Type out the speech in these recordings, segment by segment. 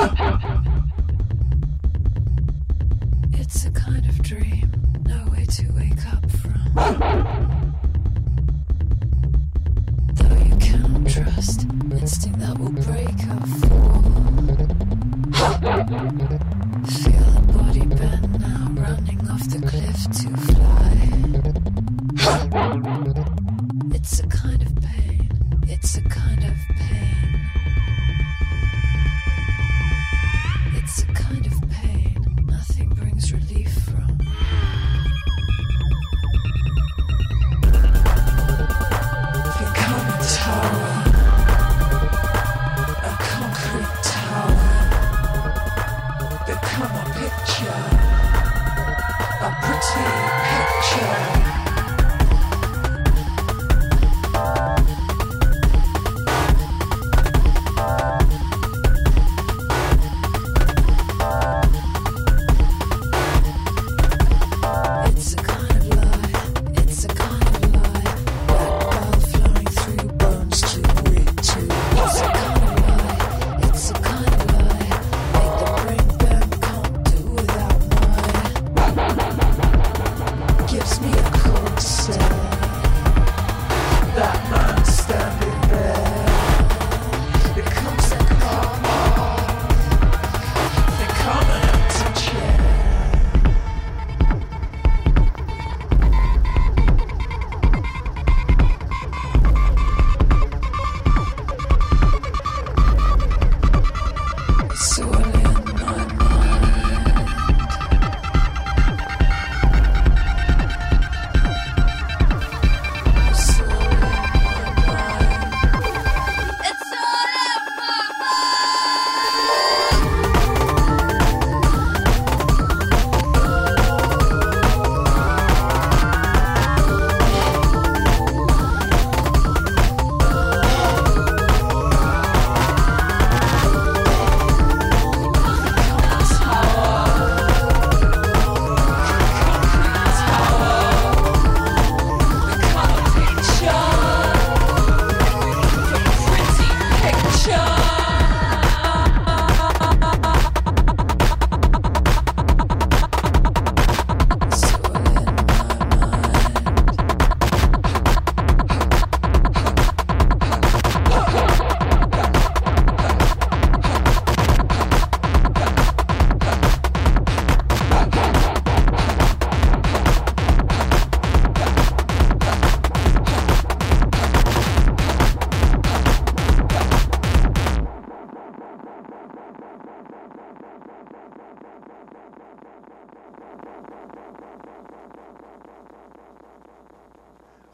Ha ha ha!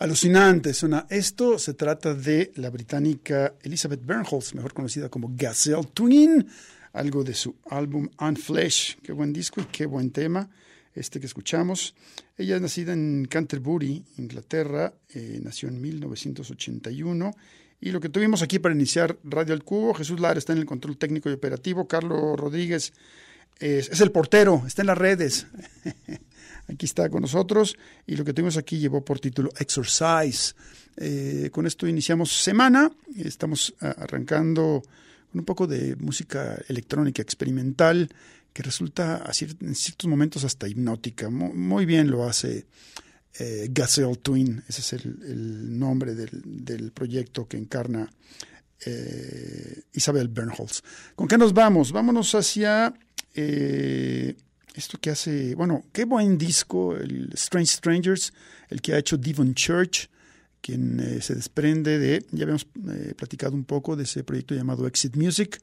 alucinante suena esto. Se trata de la británica Elizabeth Bernholz, mejor conocida como Gazelle Twin, algo de su álbum Unflesh. Qué buen disco y qué buen tema este que escuchamos. Ella es nacida en Canterbury, Inglaterra, eh, nació en 1981. Y lo que tuvimos aquí para iniciar Radio El Cubo, Jesús Lara está en el control técnico y operativo, Carlos Rodríguez es el portero, está en las redes. aquí está con nosotros y lo que tuvimos aquí llevó por título Exercise. Eh, con esto iniciamos semana, estamos arrancando con un poco de música electrónica experimental que resulta en ciertos momentos hasta hipnótica. Muy, bien lo hace eh, Gazelle Twin, ese es el, nombre del, proyecto que encarna eh, Isabel Bernholz. ¿Con qué nos vamos? Vámonos hacia eh, esto que hace, bueno, qué buen disco, el Strange Strangers, el que ha hecho Devon Church, quien eh, se desprende de, ya habíamos platicado un poco de ese proyecto llamado Exit Music,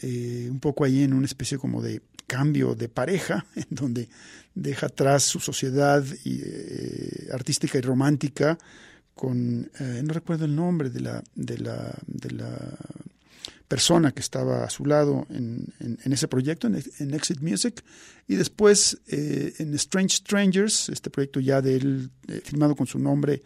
eh, un poco ahí en una especie como de cambio de pareja, en donde deja atrás su sociedad eh, artística y romántica con, eh, no recuerdo el nombre de la, de la, de la persona que estaba a su lado en, ese proyecto, en, Exit Music, y después en Strange Strangers, este proyecto ya de él, firmado con su nombre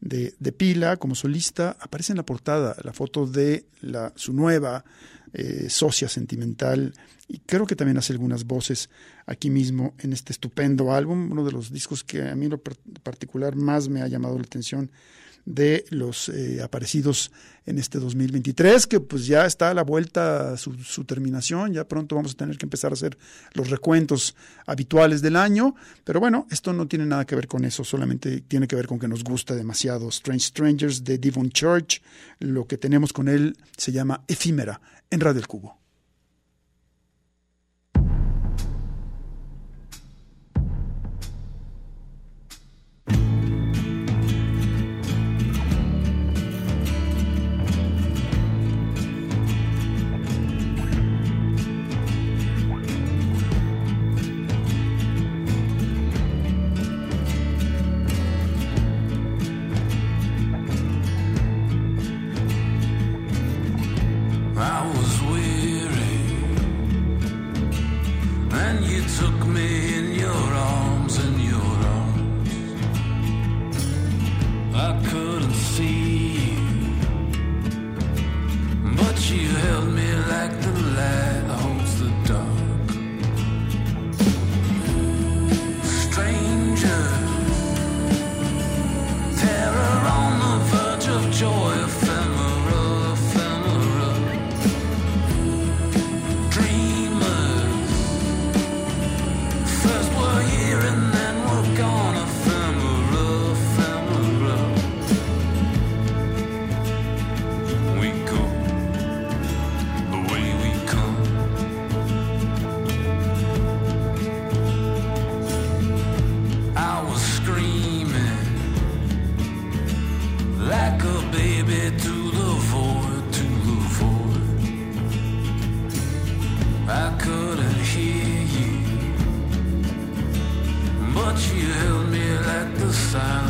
de, de, pila como solista, aparece en la portada la foto de la, su nueva eh, socia sentimental. Y creo que también hace algunas voces aquí mismo en este estupendo álbum, uno de los discos que a mí en lo particular más me ha llamado la atención de los eh, aparecidos en este 2023, que pues ya está a la vuelta a su, terminación, ya pronto vamos a tener que empezar a hacer los recuentos habituales del año, pero bueno, esto no tiene nada que ver con eso, solamente tiene que ver con que nos gusta demasiado Strange Strangers de Devon Church, lo que tenemos con él se llama Efímera en Radio El Cubo. sign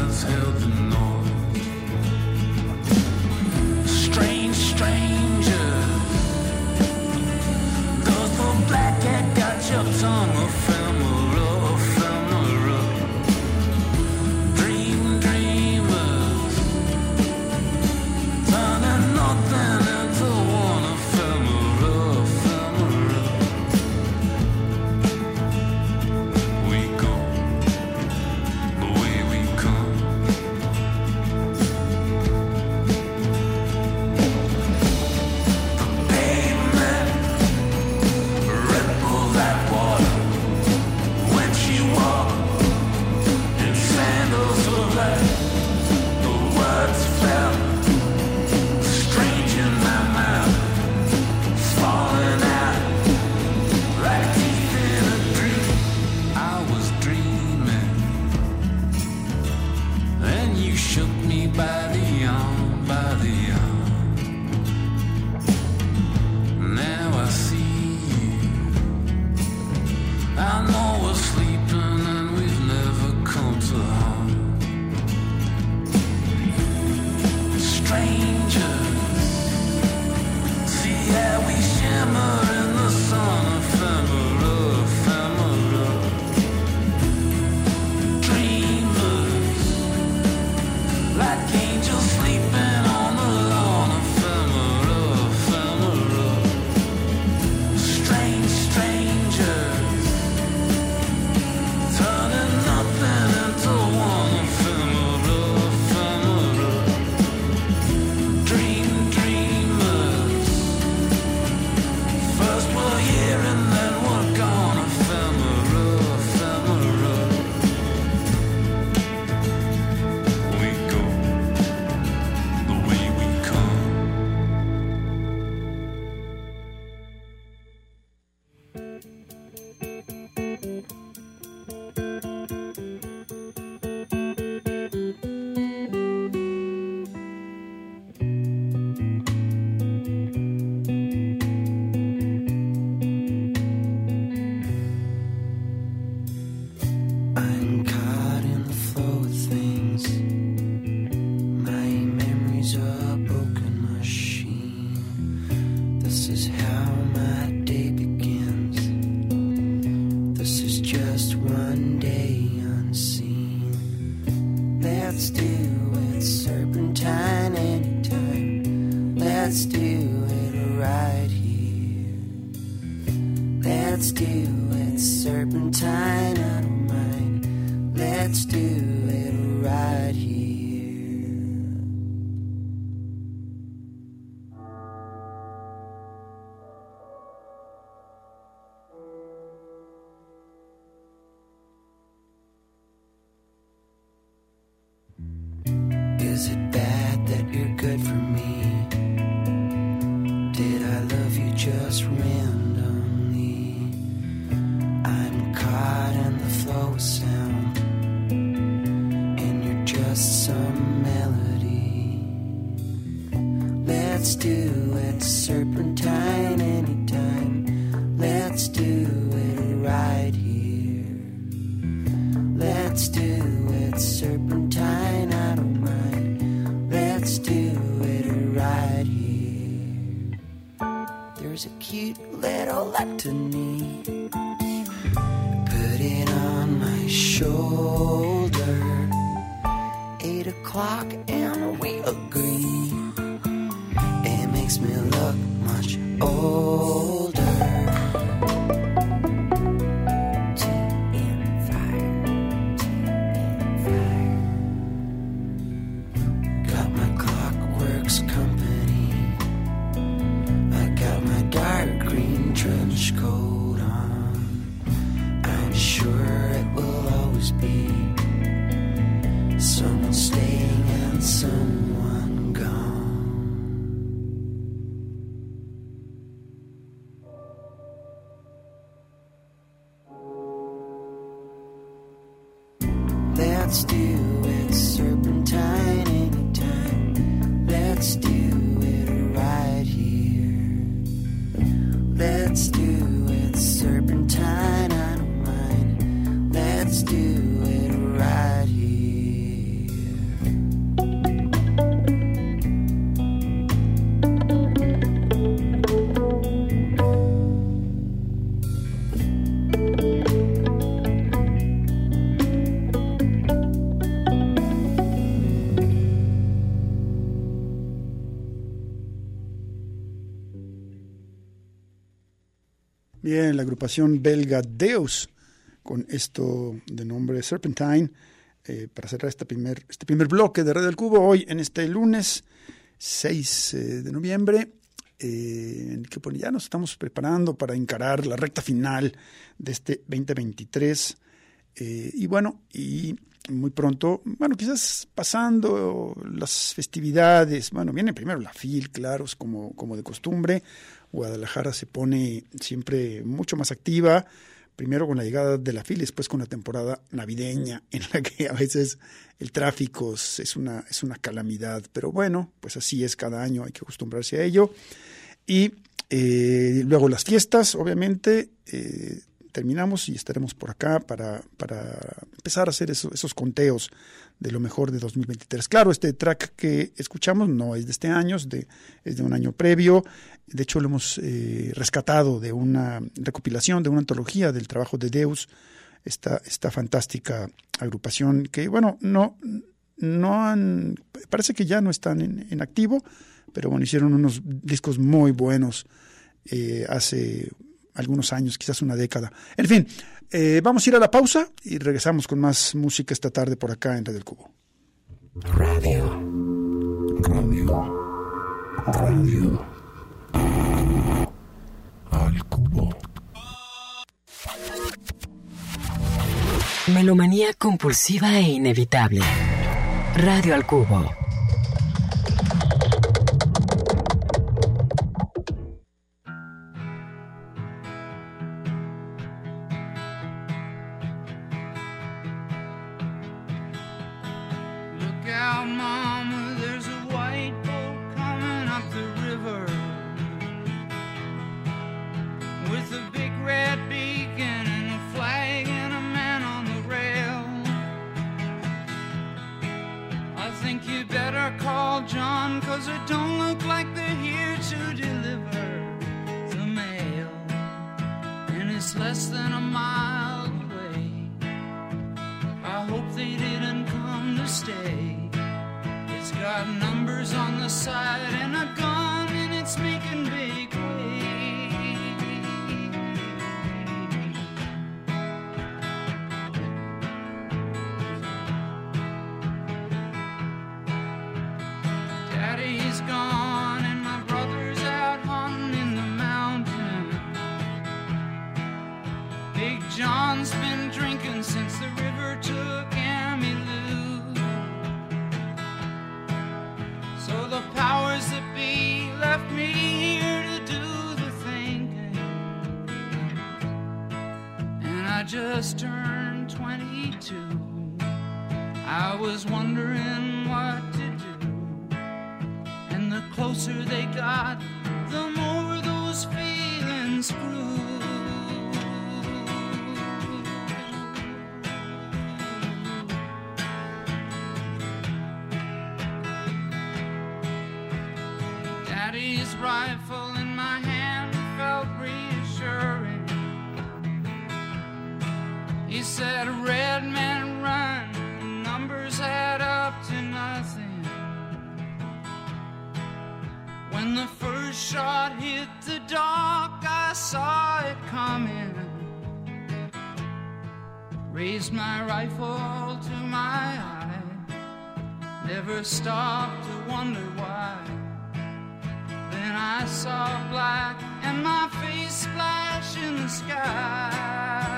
Let's do la agrupación belga Deus, con esto de nombre Serpentine, eh, para cerrar este primer, este primer bloque de Radio del Cubo, hoy en este lunes 6 eh, de noviembre, eh, en el que pues, ya nos estamos preparando para encarar la recta final de este 2023. Eh, y bueno, y muy pronto, bueno, quizás pasando las festividades, bueno, viene primero la FIL, claro, como, como de costumbre. Guadalajara se pone siempre mucho más activa, primero con la llegada de la FIL, después con la temporada navideña, en la que a veces el tráfico es una, es una calamidad, pero bueno, pues así es cada año, hay que acostumbrarse a ello. Y eh, luego las fiestas, obviamente, eh, terminamos y estaremos por acá para, para empezar a hacer eso, esos conteos de lo mejor de 2023. Claro, este track que escuchamos no es de este año, es de, es de un año previo. De hecho, lo hemos eh, rescatado de una recopilación, de una antología del trabajo de Deus, esta, esta fantástica agrupación que, bueno, no, no han, parece que ya no están en, en activo, pero bueno, hicieron unos discos muy buenos eh, hace algunos años, quizás una década. En fin, eh, vamos a ir a la pausa y regresamos con más música esta tarde por acá en Red del Cubo. Radio. Radio. Radio. Al cubo. Melomanía compulsiva e inevitable. Radio al cubo. Big John's been drinking since the river took Emmylou. So the powers that be left me here to do the thinking. And I just turned 22. I was wondering what to do. And the closer they got, the more those feelings grew. Raised my rifle to my eye. Never stopped to wonder why. Then I saw black and my face splash in the sky.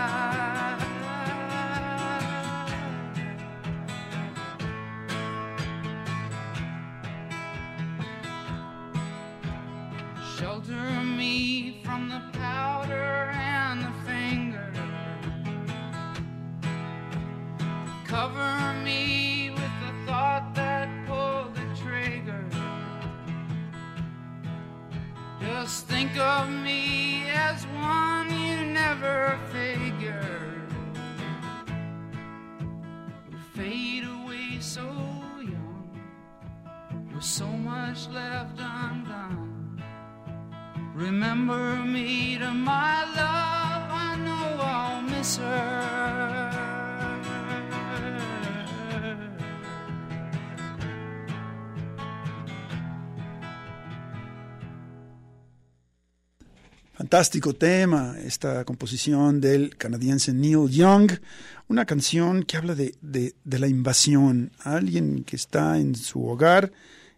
Just think of me as one you never figured would fade away so young, with so much left undone. Remember me to my love, I know I'll miss her. Fantástico tema, esta composición del canadiense Neil Young, una canción que habla de, de, la invasión, alguien que está en su hogar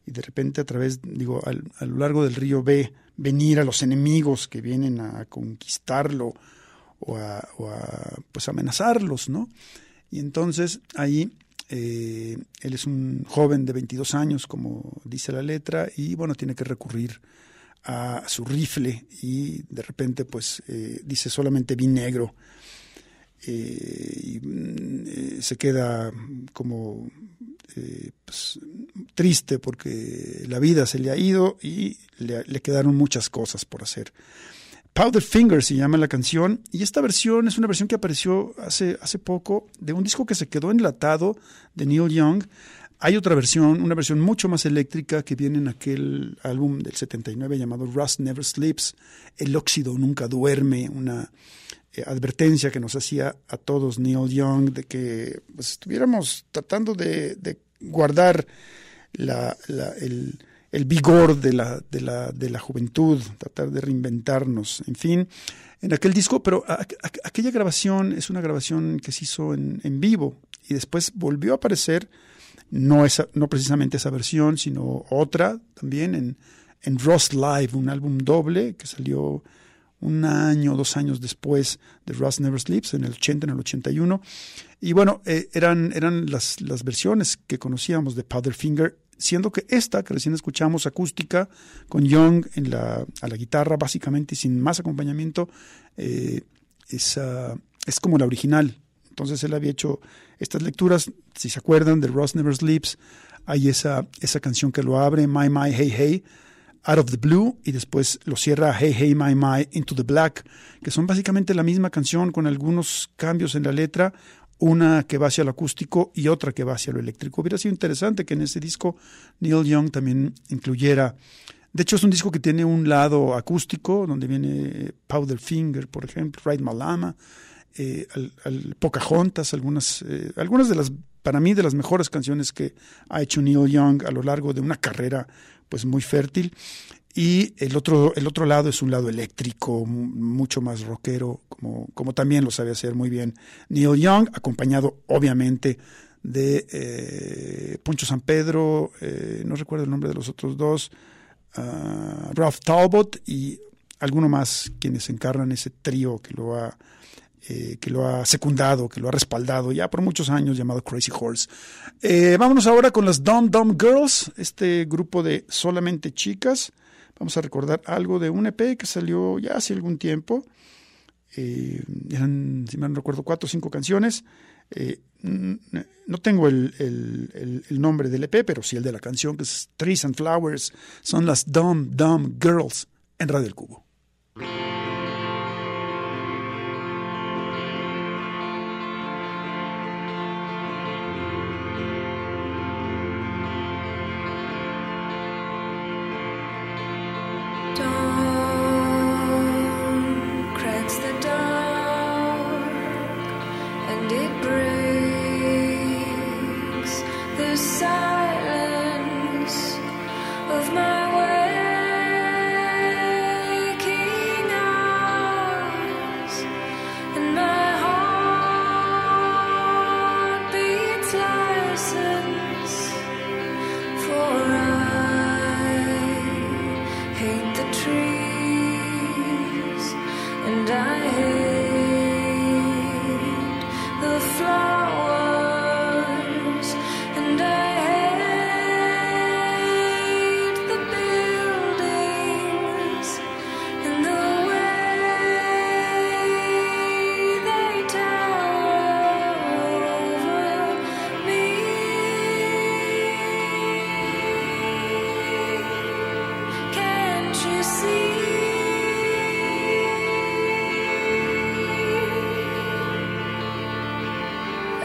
y de repente a través, digo, al, a lo largo del río ve venir a los enemigos que vienen a conquistarlo o a, a pues amenazarlos, ¿no? Y entonces ahí eh, él es un joven de 22 años, como dice la letra, y bueno, tiene que recurrir su rifle y de repente pues eh, dice solamente vi negro eh, y eh, se queda como pues, triste porque la vida se le ha ido y le, le, quedaron muchas cosas por hacer. Powder Finger se llama la canción y esta versión es una versión que apareció hace, hace poco de un disco que se quedó enlatado de Neil Young. Hay otra versión, una versión mucho más eléctrica que viene en aquel álbum del 79 llamado Rust Never Sleeps, El óxido nunca duerme, una eh, advertencia que nos hacía a todos Neil Young de que pues, estuviéramos tratando de, guardar la, el, vigor de la, de, la, de la juventud, tratar de reinventarnos, en fin, en aquel disco, pero a, aquella grabación es una grabación que se hizo en, en vivo y después volvió a aparecer no, esa, no precisamente esa versión, sino otra también en, en Rust Live, un álbum doble que salió un año, dos años después de Rust Never Sleeps, en el 80, en el 81. Y bueno, eh, eran, eran las, las versiones que conocíamos de Powderfinger, siendo que esta, que recién escuchamos, acústica, con Young en la, a la guitarra, básicamente, y sin más acompañamiento, eh, es, uh, es como la original. Entonces él había hecho estas lecturas, si se acuerdan, de Rust Never Sleeps, hay esa, esa canción que lo abre, My My Hey Hey, Out of the Blue, y después lo cierra Hey Hey My My Into the Black, que son básicamente la misma canción con algunos cambios en la letra, una que va hacia lo acústico y otra que va hacia lo eléctrico. Hubiera sido interesante que en ese disco Neil Young también incluyera. De hecho, es un disco que tiene un lado acústico, donde viene Powderfinger, por ejemplo, Ride Malama, eh, al, al Pocahontas, algunas, eh, algunas de las, para mí, de las mejores canciones que ha hecho Neil Young a lo largo de una carrera pues muy fértil. Y el otro, el otro lado es un lado eléctrico, mucho más rockero, como, como también lo sabe hacer muy bien Neil Young, acompañado obviamente de eh, Poncho San Pedro, no recuerdo el nombre de los otros dos, uh, Ralph Talbot y alguno más quienes encarnan ese trío que lo ha eh, que lo ha secundado, que lo ha respaldado ya por muchos años llamado Crazy Horse. Eh, vámonos ahora con las Dumb Dumb Girls, este grupo de solamente chicas. Vamos a recordar algo de un EP que salió ya hace algún tiempo. Eh, eran, si mal no recuerdo, cuatro o cinco canciones. No tengo el, el, el, nombre del EP, pero sí el de la canción, que es Trees and Flowers. Son las Dumb Dumb Girls en Radio El Cubo.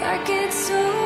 I get so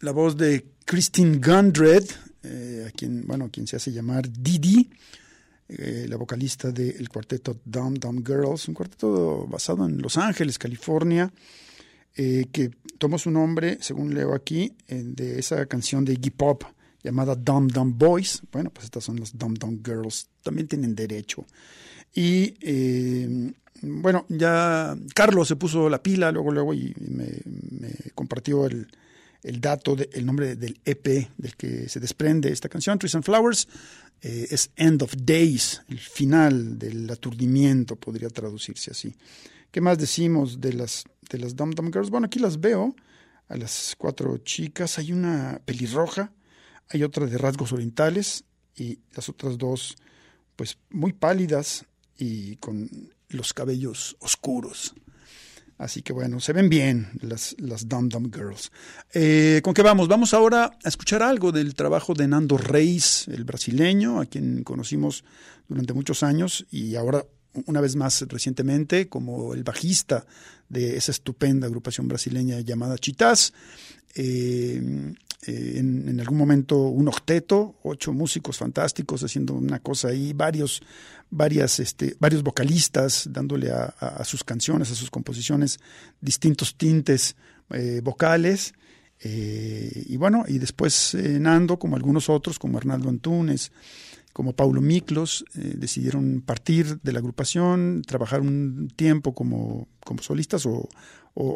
la voz de Christine Gundred, eh, a quien, bueno, quien se hace llamar Didi, eh, la vocalista del cuarteto Dumb Dumb Girls, un cuarteto basado en Los Ángeles, California, eh, que tomó su nombre, según leo aquí, de esa canción de Iggy Pop llamada Dumb Dumb Boys. Bueno, pues estas son las Dumb Dumb Girls, también tienen derecho. Y bueno, ya Carlos se puso la pila luego, luego y, me compartió el, el dato, de, el nombre del EP del que se desprende esta canción, Trees and Flowers, eh, es End of Days, el final del aturdimiento, podría traducirse así. ¿Qué más decimos de las, de las Dum Dum Girls? Bueno, aquí las veo, a las cuatro chicas, hay una pelirroja, hay otra de rasgos orientales y las otras dos, pues muy pálidas y con los cabellos oscuros. Así que bueno, se ven bien las, las Dum Dum Girls. Eh, ¿Con qué vamos? Vamos ahora a escuchar algo del trabajo de Nando Reis, el brasileño, a quien conocimos durante muchos años y ahora una vez más recientemente como el bajista de esa estupenda agrupación brasileña llamada Chitás. Eh, eh, en, algún momento un octeto, ocho músicos fantásticos haciendo una cosa ahí, varios, varias, este, varios vocalistas dándole a, sus canciones, a sus composiciones distintos tintes eh, vocales. Eh, y bueno, y después Nando, como algunos otros, como Arnaldo Antunes, como Paulo Miklos, eh, decidieron partir de la agrupación, trabajar un tiempo como, como solistas o,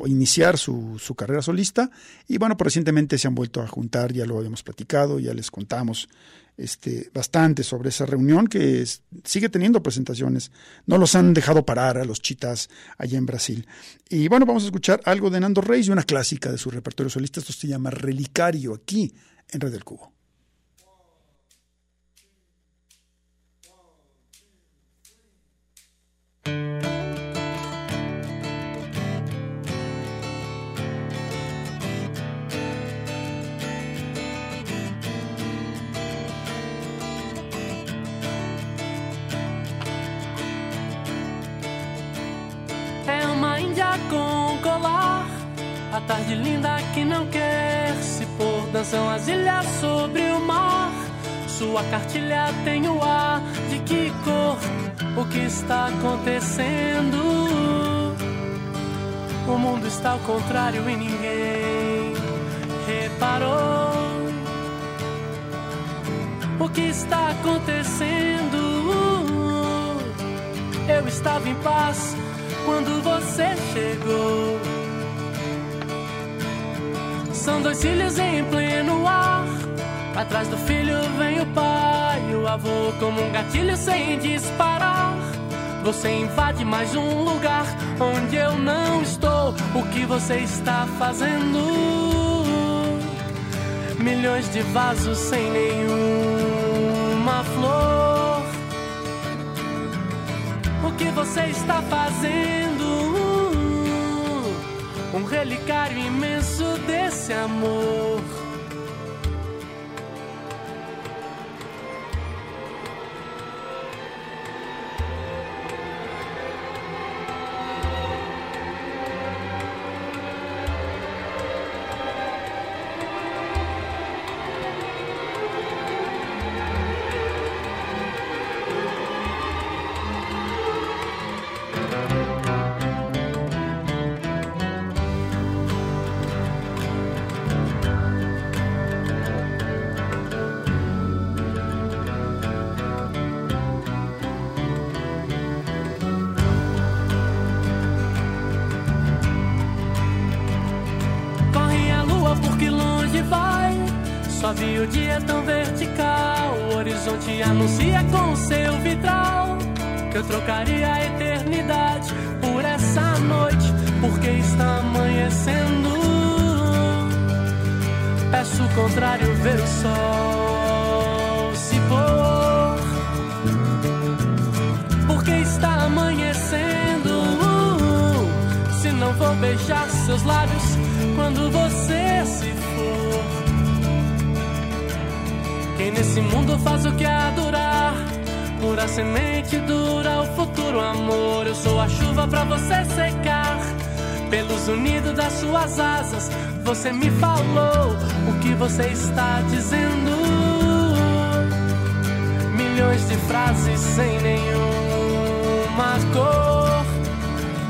iniciar su, carrera solista. Y bueno, pues recientemente se han vuelto a juntar, ya lo habíamos platicado, ya les contamos este, bastante sobre esa reunión que sigue teniendo presentaciones. No los han dejado parar a los chitas allá en Brasil. Y bueno, vamos a escuchar algo de Nando Reis y una clásica de su repertorio solista. Esto se llama Relicario aquí en Red del Cubo. Com colar. A tarde linda que não quer se pôr. Dançam as ilhas sobre o mar. Sua cartilha tem o ar de que cor? O que está acontecendo? O mundo está ao contrário e ninguém reparou. O que está acontecendo? Eu estava em paz quando você chegou. São dois filhos em pleno ar. Atrás do filho vem o pai, o avô como um gatilho sem disparar. Você invade mais um lugar onde eu não estou. O que você está fazendo? Milhões de vasos sem nenhuma flor. O que você está fazendo? Um relicário imenso desse amor. O dia tão vertical. O horizonte anuncia com seu vitral que eu trocaria a eternidade por essa noite, porque está amanhecendo. Peço o contrário, ver o sol se pôr, porque está amanhecendo. Se não vou beijar seus lábios quando você se nesse mundo faz o que há durar Pura semente dura o futuro amor Eu sou a chuva pra você secar Pelos unidos das suas asas, você me falou o que você está dizendo. Milhões de frases sem nenhuma cor.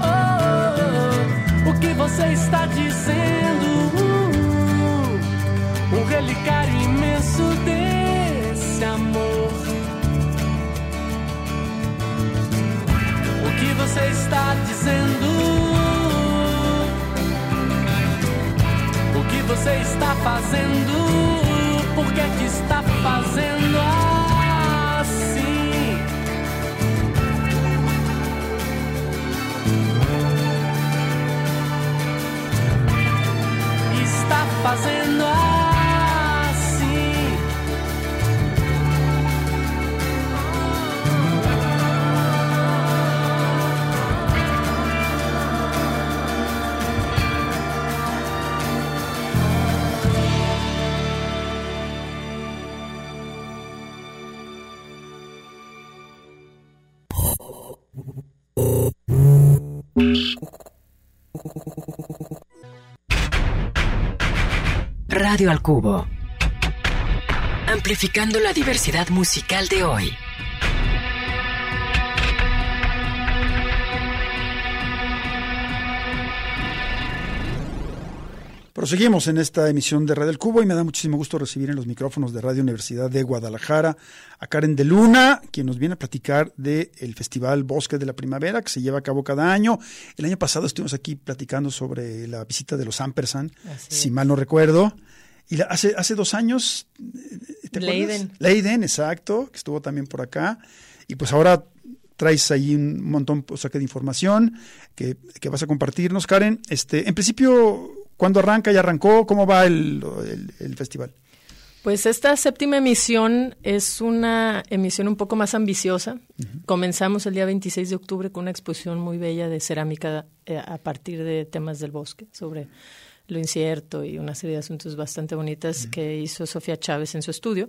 Oh, oh, oh. o que você está dizendo? Um relicário imenso desse amor. O que você está dizendo? O que você está fazendo? Por que que está fazendo assim? Radio al Cubo. Amplificando la diversidad musical de hoy. Proseguimos en esta emisión de Radio El Cubo y me da muchísimo gusto recibir en los micrófonos de Radio Universidad de Guadalajara a Karen de Luna, quien nos viene a platicar del Festival Bosque de la Primavera que se lleva a cabo cada año. El año pasado estuvimos aquí platicando sobre la visita de los Ampersand, si mal no recuerdo. Y la- hace, hace dos años, eh, ¿te acuerdas? Leiden. Leiden, exacto, que estuvo también por acá. Y pues ahora traes ahí un montón o sea, de información que, que vas a compartirnos, Karen. Este, en principio, ¿cuándo arranca? ¿Ya arrancó? ¿Cómo va el, el- el festival? Pues esta séptima emisión es una emisión un poco más ambiciosa. Comenzamos el día 26 de octubre con una exposición muy bella de cerámica eh, a partir de temas del bosque, sobre lo incierto y una serie de asuntos bastante bonitas que hizo Sofía Chávez en su estudio.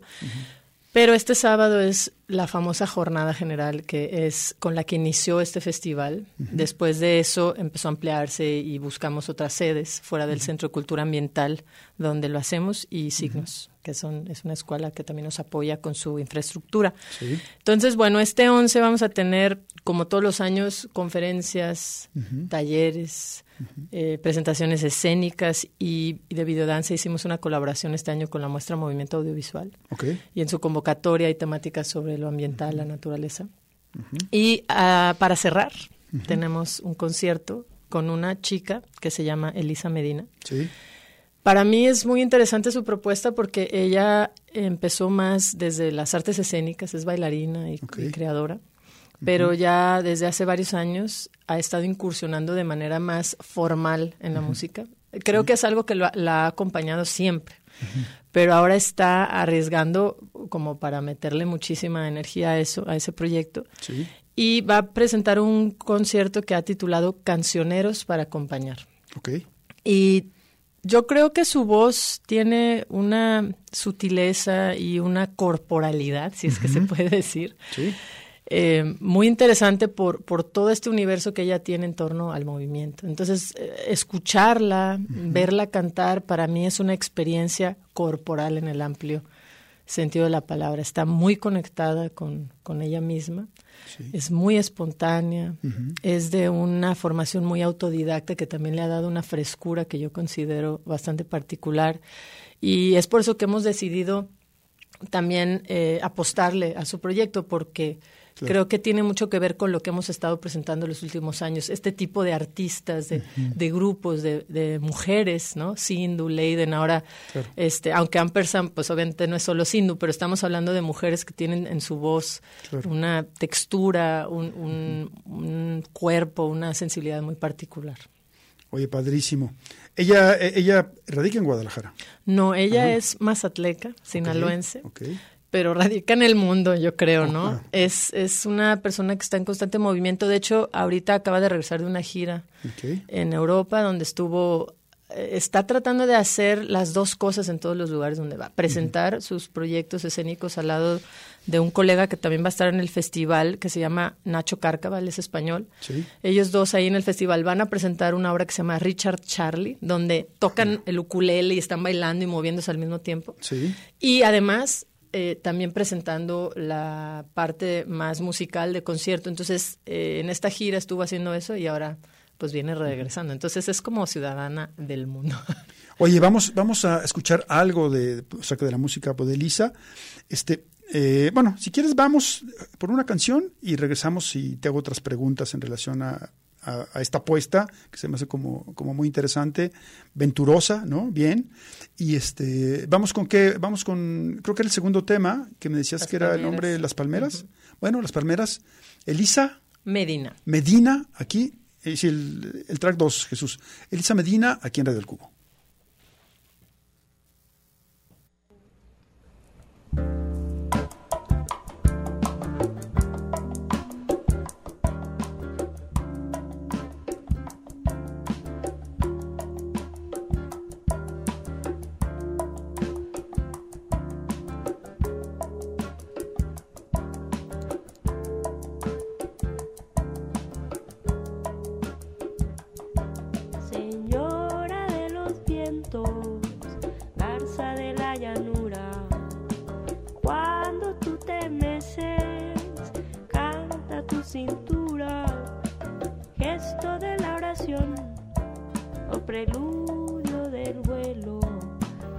Pero este sábado es la famosa jornada general que es con la que inició este festival. Después de eso empezó a ampliarse y buscamos otras sedes fuera del Centro de Cultura Ambiental donde lo hacemos y Signos, que son, es una escuela que también nos apoya con su infraestructura. Sí. Entonces, bueno, este 11 vamos a tener, como todos los años, conferencias, talleres, eh, presentaciones escénicas y, y de videodanza. Hicimos una colaboración este año con la muestra Movimiento Audiovisual Ok. y en su convocatoria hay temáticas sobre lo ambiental, la naturaleza. Y ah, para cerrar, tenemos un concierto con una chica que se llama Elisa Medina. Sí. Para mí es muy interesante su propuesta porque ella empezó más desde las artes escénicas, es bailarina y, creadora, pero ya desde hace varios años ha estado incursionando de manera más formal en la música. Creo que es algo que lo la ha acompañado siempre, pero ahora está arriesgando como para meterle muchísima energía a eso, a ese proyecto. Sí. Y va a presentar un concierto que ha titulado Cancioneros para acompañar. Ok. Y yo creo que su voz tiene una sutileza y una corporalidad, si es que se puede decir, Sí. Eh, muy interesante por, por todo este universo que ella tiene en torno al movimiento. Entonces, eh, escucharla, verla cantar, para mí es una experiencia corporal en el amplio sentido de la palabra. Está muy conectada con, con ella misma. Es muy espontánea, es de una formación muy autodidacta que también le ha dado una frescura que yo considero bastante particular. Y es por eso que hemos decidido también eh, apostarle a su proyecto, porque creo que tiene mucho que ver con lo que hemos estado presentando en los últimos años. Este tipo de artistas, de, de grupos, de, de mujeres, ¿no? Sindhu, Leiden, ahora, este, aunque Ampersand, pues obviamente no es solo Sindhu, pero estamos hablando de mujeres que tienen en su voz Claro. una textura, un, un- un cuerpo, una sensibilidad muy particular. Oye, padrísimo. Ella, eh, ella radica en Guadalajara. No, ella es mazatleca, sinaloense. Ok. Pero radica en el mundo, yo creo, ¿no? Ajá. Es, es una persona que está en constante movimiento. De hecho, ahorita acaba de regresar de una gira en Europa, donde estuvo eh, está tratando de hacer las dos cosas en todos los lugares donde va. Presentar sus proyectos escénicos al lado de un colega que también va a estar en el festival, que se llama Nacho Cárcava, él es español. Sí. Ellos dos ahí en el festival van a presentar una obra que se llama Richard Charlie, donde tocan el ukulele y están bailando y moviéndose al mismo tiempo. Sí. Y además eh, también presentando la parte más musical de concierto. Entonces, eh, en esta gira estuvo haciendo eso y ahora pues viene regresando. Entonces es como ciudadana del mundo. Oye, vamos, vamos a escuchar algo de, o sea, que de la música de Lisa. Este, eh, bueno, si quieres vamos por una canción y regresamos y te hago otras preguntas en relación a, a- a esta apuesta que se me hace como, como muy interesante, venturosa, ¿no? Bien. Y este, vamos con qué, vamos con, creo que era el segundo tema que me decías Las que era el nombre de las palmeras. Bueno, las palmeras. Elisa Medina. Medina, aquí, es el, el track 2, Jesús. Elisa Medina, aquí en Radio del Cubo. Preludio del vuelo.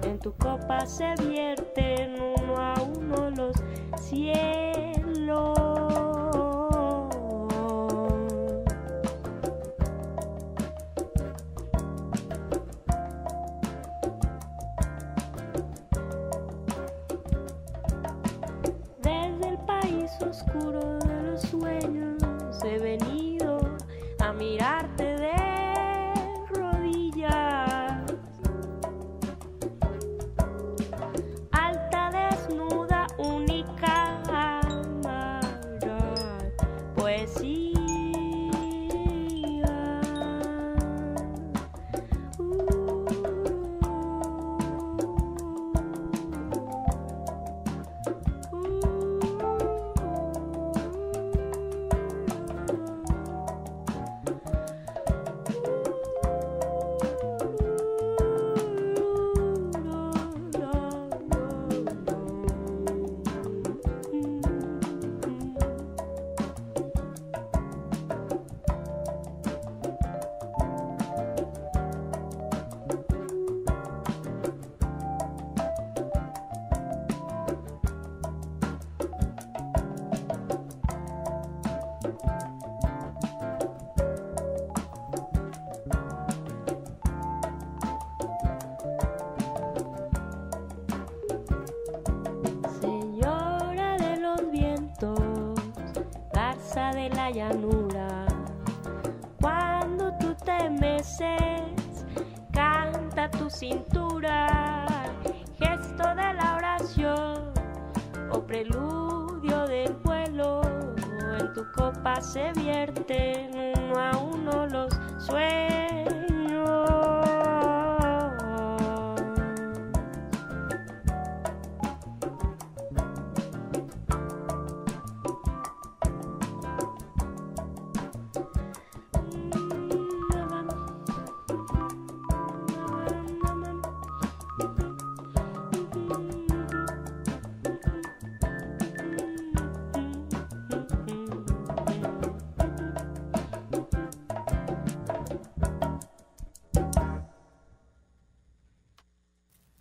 En tu copa se vierten uno a uno los cielos.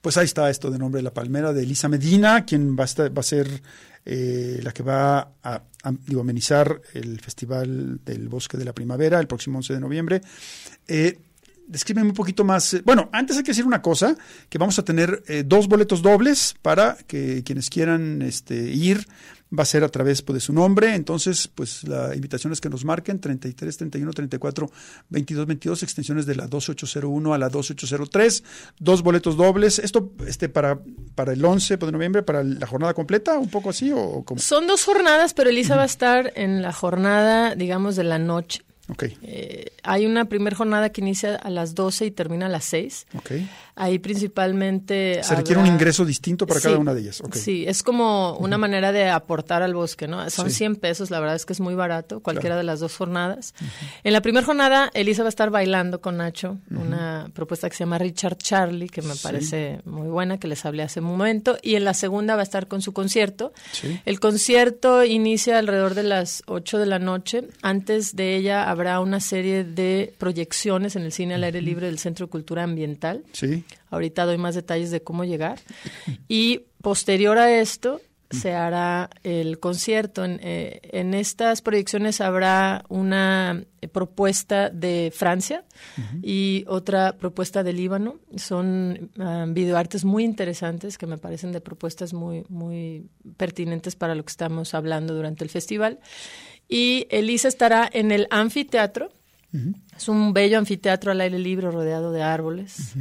Pues ahí está esto de nombre de la palmera de Elisa Medina, quien va a, estar- va a ser eh, la que va a, digo, amenizar el Festival del Bosque de la Primavera el próximo 11 de noviembre. Eh, descríbeme un poquito más. eh, Bueno, antes hay que decir una cosa, que vamos a tener eh, dos boletos dobles para que quienes quieran este, ir, va a ser a través pues, de su nombre, entonces pues la invitación es que nos marquen 33, 31, 34, 22, 22, extensiones de la 2801 a la 2803, dos boletos dobles, esto este para, para el 11 de noviembre, para la jornada completa, un poco así o cómo? Son dos jornadas, pero Elisa va a estar en la jornada, digamos, de la noche. Ok, Eh, hay una primera jornada que inicia a las 12 y termina a las 6. ok. Ahí principalmente... Se requiere un habrá- ingreso distinto para cada Sí, una de ellas. Ok. Sí, es como una manera de aportar al bosque, ¿no? Son Sí. 100 pesos, la verdad es que es muy barato, cualquiera Claro. de las dos jornadas. En la primera jornada, Elisa va a estar bailando con Nacho, una propuesta que se llama Richard Charlie, que me Sí. parece muy buena, que les hablé hace un momento. Y en la segunda va a estar con su concierto. Sí. El concierto inicia alrededor de las 8 de la noche. Antes de ella habrá una serie de proyecciones en el cine al aire libre del Centro de Cultura Ambiental. Sí, Ahorita doy más detalles de cómo llegar. Y posterior a esto se hará el concierto. En, eh, en estas proyecciones habrá una eh, propuesta de Francia y otra propuesta de Líbano. Son ah, videoartes muy interesantes que me parecen de propuestas muy, muy pertinentes para lo que estamos hablando durante el festival. Y Elisa estará en el anfiteatro. Es un bello anfiteatro al aire libre rodeado de árboles.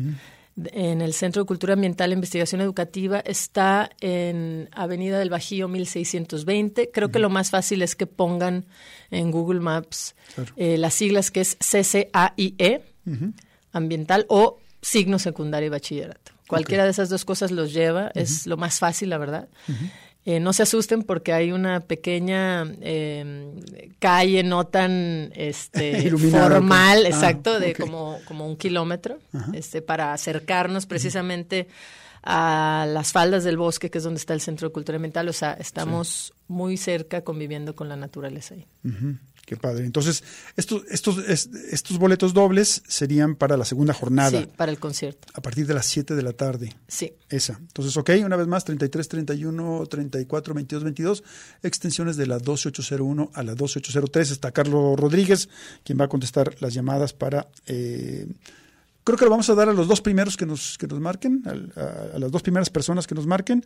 En el Centro de Cultura Ambiental e Investigación Educativa está en Avenida del Bajío 1620. Creo que lo más fácil es que pongan en Google Maps Claro. eh, las siglas que es CCAIE, ambiental, o signo secundario y bachillerato. Cualquiera de esas dos cosas los lleva, es lo más fácil, la verdad. Eh, no se asusten porque hay una pequeña eh, calle no tan este, formal. Ah, exacto, de como, como un kilómetro, este, para acercarnos precisamente a las faldas del bosque, que es donde está el Centro de Cultura Ambiental. O sea, estamos muy cerca conviviendo con la naturaleza ahí. Ujú, Qué padre. Entonces, estos, estos, es- estos boletos dobles serían para la segunda jornada, Sí, para el concierto. a partir de las 7 de la tarde. Sí. Esa. Entonces, ok, una vez más, 33, 31, 34, 22, 22, extensiones de la 12801 a la 12803. Está Carlos Rodríguez, quien va a contestar las llamadas para... eh, creo que lo vamos a dar a los dos primeros que nos, que nos marquen, a las dos primeras personas que nos marquen.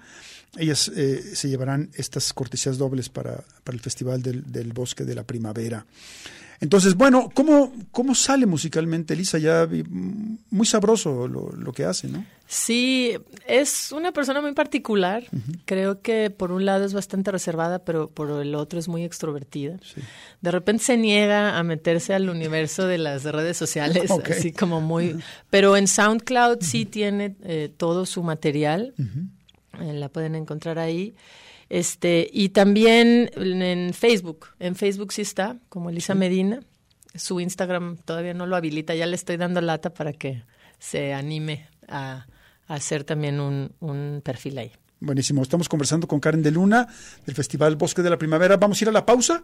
Ellas eh, se llevarán estas cortesías dobles para, para el Festival del, del Bosque de la Primavera. Entonces, bueno, ¿cómo, cómo sale musicalmente Elisa? Ya vi- muy sabroso lo, lo que hace, ¿no? Sí, es una persona muy particular. Creo que por un lado es bastante reservada, pero por el otro es muy extrovertida. De repente se niega a meterse al universo de las redes sociales, así como muy... Pero en SoundCloud sí tiene eh, todo su material. Eh, la pueden encontrar ahí. Este, y también en Facebook. En Facebook sí está, como Elisa Medina. Su Instagram todavía no lo habilita. Ya le estoy dando lata para que se anime a, a hacer también un, un perfil ahí. Buenísimo. Estamos conversando con Karen de Luna del Festival Bosque de la Primavera. Vamos a ir a la pausa,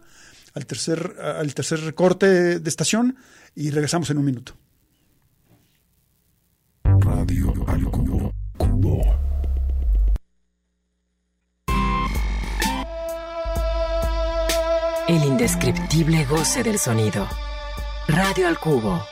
al tercer, al tercer recorte de estación y regresamos en un minuto. Radio al El indescriptible goce del sonido. Radio al cubo.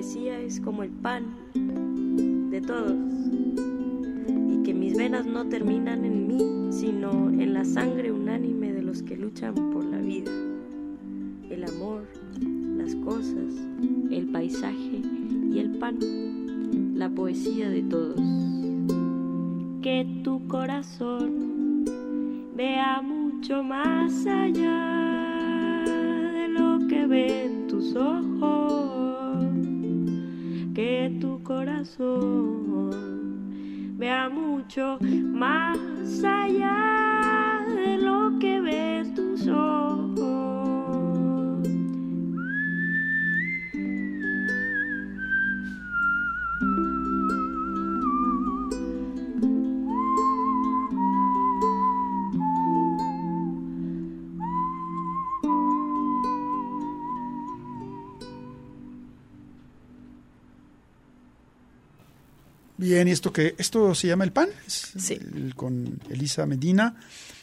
Poesía es como el pan de todos y que mis venas no terminan en mí, sino en la sangre unánime de los que luchan por la vida, el amor, las cosas, el paisaje y el pan, la poesía de todos. Que tu corazón vea mucho más allá de lo que corazón. Vea mucho más allá Bien, y esto que esto se llama El Pan, es Sí. el- con Elisa Medina,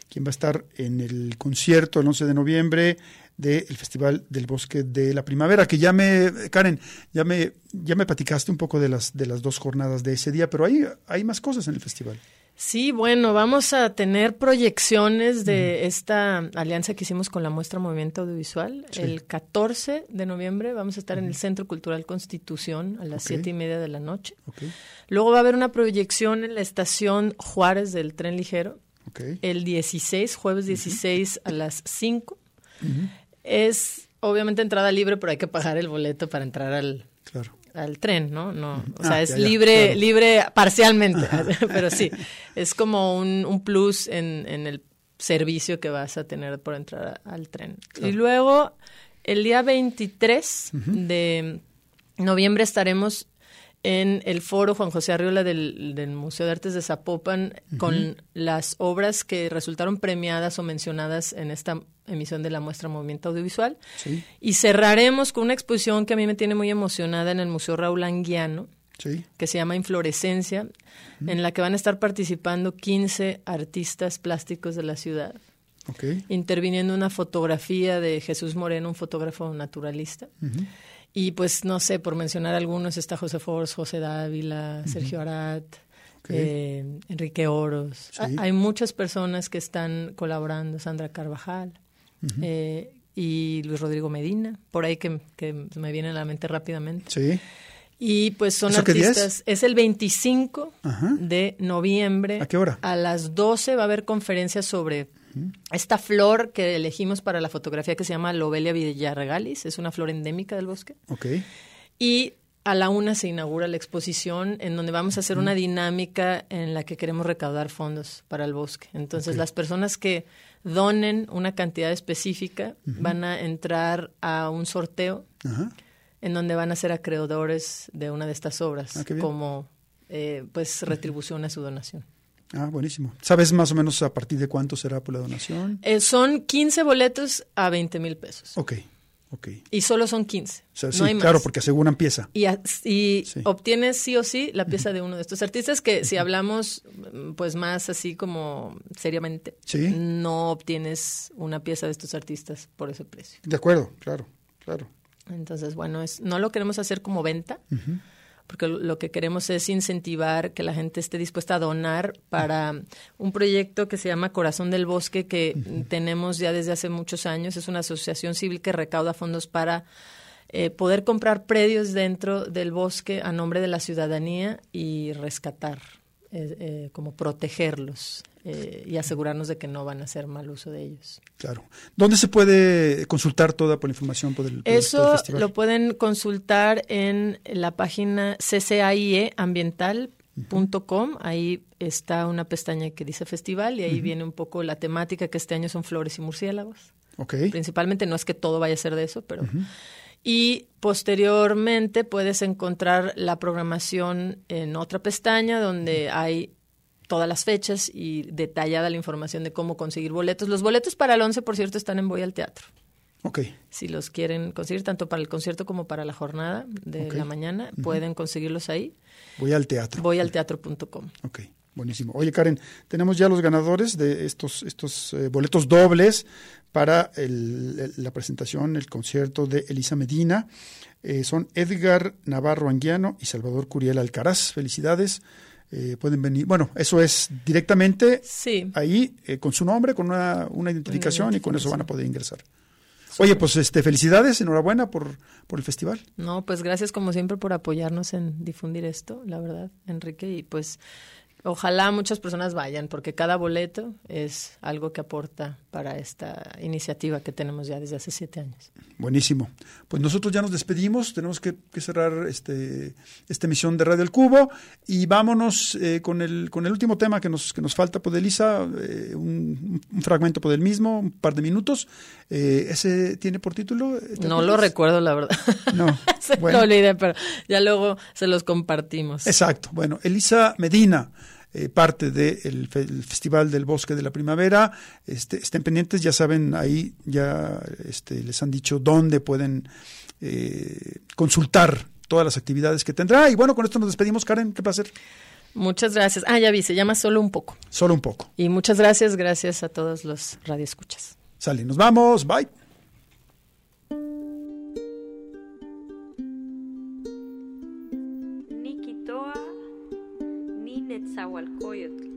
quien va a estar en el concierto el 11 de noviembre del Festival del Bosque de la Primavera, que ya me, Karen, ya me, ya me platicaste un poco de las, de las dos jornadas de ese día, pero hay, hay más cosas en el festival. Sí, bueno, vamos a tener proyecciones de esta alianza que hicimos con la muestra Movimiento Audiovisual. Sí. El 14 de noviembre vamos a estar en el Centro Cultural Constitución a las Ok. siete y media de la noche. Luego va a haber una proyección en la estación Juárez del tren ligero el 16, jueves 16 a las 5. Es obviamente entrada libre, pero hay que pagar el boleto para entrar al, claro. Al tren, ¿no? No, o Ah, sea, es ya, ya, libre, claro. libre parcialmente, pero sí, es como un, un plus en, en el servicio que vas a tener por entrar a- al tren. Y luego, el día 23 de noviembre estaremos en el foro Juan José Arriola del, del Museo de Artes de Zapopan con las obras que resultaron premiadas o mencionadas en esta emisión de la muestra Movimiento Audiovisual. Sí, Y cerraremos con una exposición que a mí me tiene muy emocionada en el Museo Raúl Anguiano, sí, que se llama Inflorescencia, en la que van a estar participando 15 artistas plásticos de la ciudad, interviniendo una fotografía de Jesús Moreno, un fotógrafo naturalista. Y pues no sé, por mencionar algunos, está José Force, José Dávila, Sergio Arat, eh, Enrique Oros. Sí. Hay muchas personas que están colaborando, Sandra Carvajal eh, y Luis Rodrigo Medina, por ahí que, que me vienen a la mente rápidamente. sí, Y pues son artistas. Es? el 25 Ajá. de noviembre. ¿A qué hora? A las 12 va a haber conferencias sobre esta flor que elegimos para la fotografía que se llama Lobelia villarregalis. Es una flor endémica del bosque. ok, Y a la una se inaugura la exposición en donde vamos a hacer una dinámica en la que queremos recaudar fondos para el bosque. Entonces, las personas que donen una cantidad específica van a entrar a un sorteo en donde van a ser acreedores de una de estas obras Ah, como eh, pues retribución a su donación. Ah, buenísimo. ¿Sabes más o menos a partir de cuánto será por la donación? Eh, son 15 boletos a 20 mil pesos Ok, ok. y solo son 15. O sea, no sí, más. claro, porque aseguran pieza. Y, a- y Sí. obtienes sí o sí la pieza de uno de estos artistas que si hablamos mm, pues más así como seriamente, Sí. no obtienes una pieza de estos artistas por ese precio. De acuerdo, claro, claro. Entonces, bueno, es, no lo queremos hacer como venta, porque lo- que queremos es incentivar que la gente esté dispuesta a donar para un proyecto que se llama Corazón del Bosque, que tenemos ya desde hace muchos años. Es una asociación civil que recauda fondos para eh, poder comprar predios dentro del bosque a nombre de la ciudadanía y rescatar, eh, eh, como protegerlos eh, y asegurarnos de que no van a hacer mal uso de ellos. Claro. ¿Dónde se puede consultar toda por la información por el, por Eso festival? lo pueden consultar en la página ccieambiental.com. Ahí está una pestaña que dice festival y ahí viene un poco la temática que este año son flores y murciélagos. Ok, Principalmente no es que todo vaya a ser de eso, pero... Y posteriormente puedes encontrar la programación en otra pestaña donde hay todas las fechas y detallada la información de cómo conseguir boletos. Los boletos para el 11, por cierto, están en Voy al Teatro ok, si los quieren conseguir tanto para el concierto como para la jornada de la mañana, pueden conseguirlos ahí. voy al teatro. Voy al teatro.com. Ok, buenísimo. Oye, Karen, tenemos ya los ganadores de estos, estos eh, boletos dobles para el- el- la presentación, el concierto de Elisa Medina. Eh, son Edgar Navarro Anguiano y Salvador Curiel Alcaraz. Felicidades. Eh, pueden venir. Bueno, eso es directamente Sí, ahí eh, con su nombre, con una, una identificación y con eso van a identificación. poder ingresar. Oye, pues este, felicidades, enhorabuena por, por el festival. no, pues gracias como siempre por apoyarnos en difundir esto, la verdad, Enrique, y pues Ojalá muchas personas vayan, porque cada boleto es algo que aporta para esta iniciativa que tenemos ya desde hace siete años. Buenísimo. Pues nosotros ya nos despedimos, tenemos que, que cerrar este, esta emisión de Radio El Cubo y vámonos eh, con, el, con el último tema que nos, que nos falta, pues Elisa, eh, un, un fragmento por del mismo, un par de minutos. Eh, ¿Ese tiene por título? ¿Te No lo recuerdo, la verdad. No. se Bueno. lo olvidé, pero ya luego se los compartimos. Exacto. Bueno, Elisa Medina, eh, parte del Festival del Bosque de la Primavera. Este, estén pendientes, ya saben, ahí ya este, les han dicho dónde pueden eh, consultar todas las actividades que tendrá. Y bueno, con esto nos despedimos, Karen. Qué placer. Muchas gracias. Ah, ya vi, se llama Solo un poco. Solo un poco. Y muchas gracias, gracias a todos los radioescuchas. Sale, nos vamos. Bye. Ni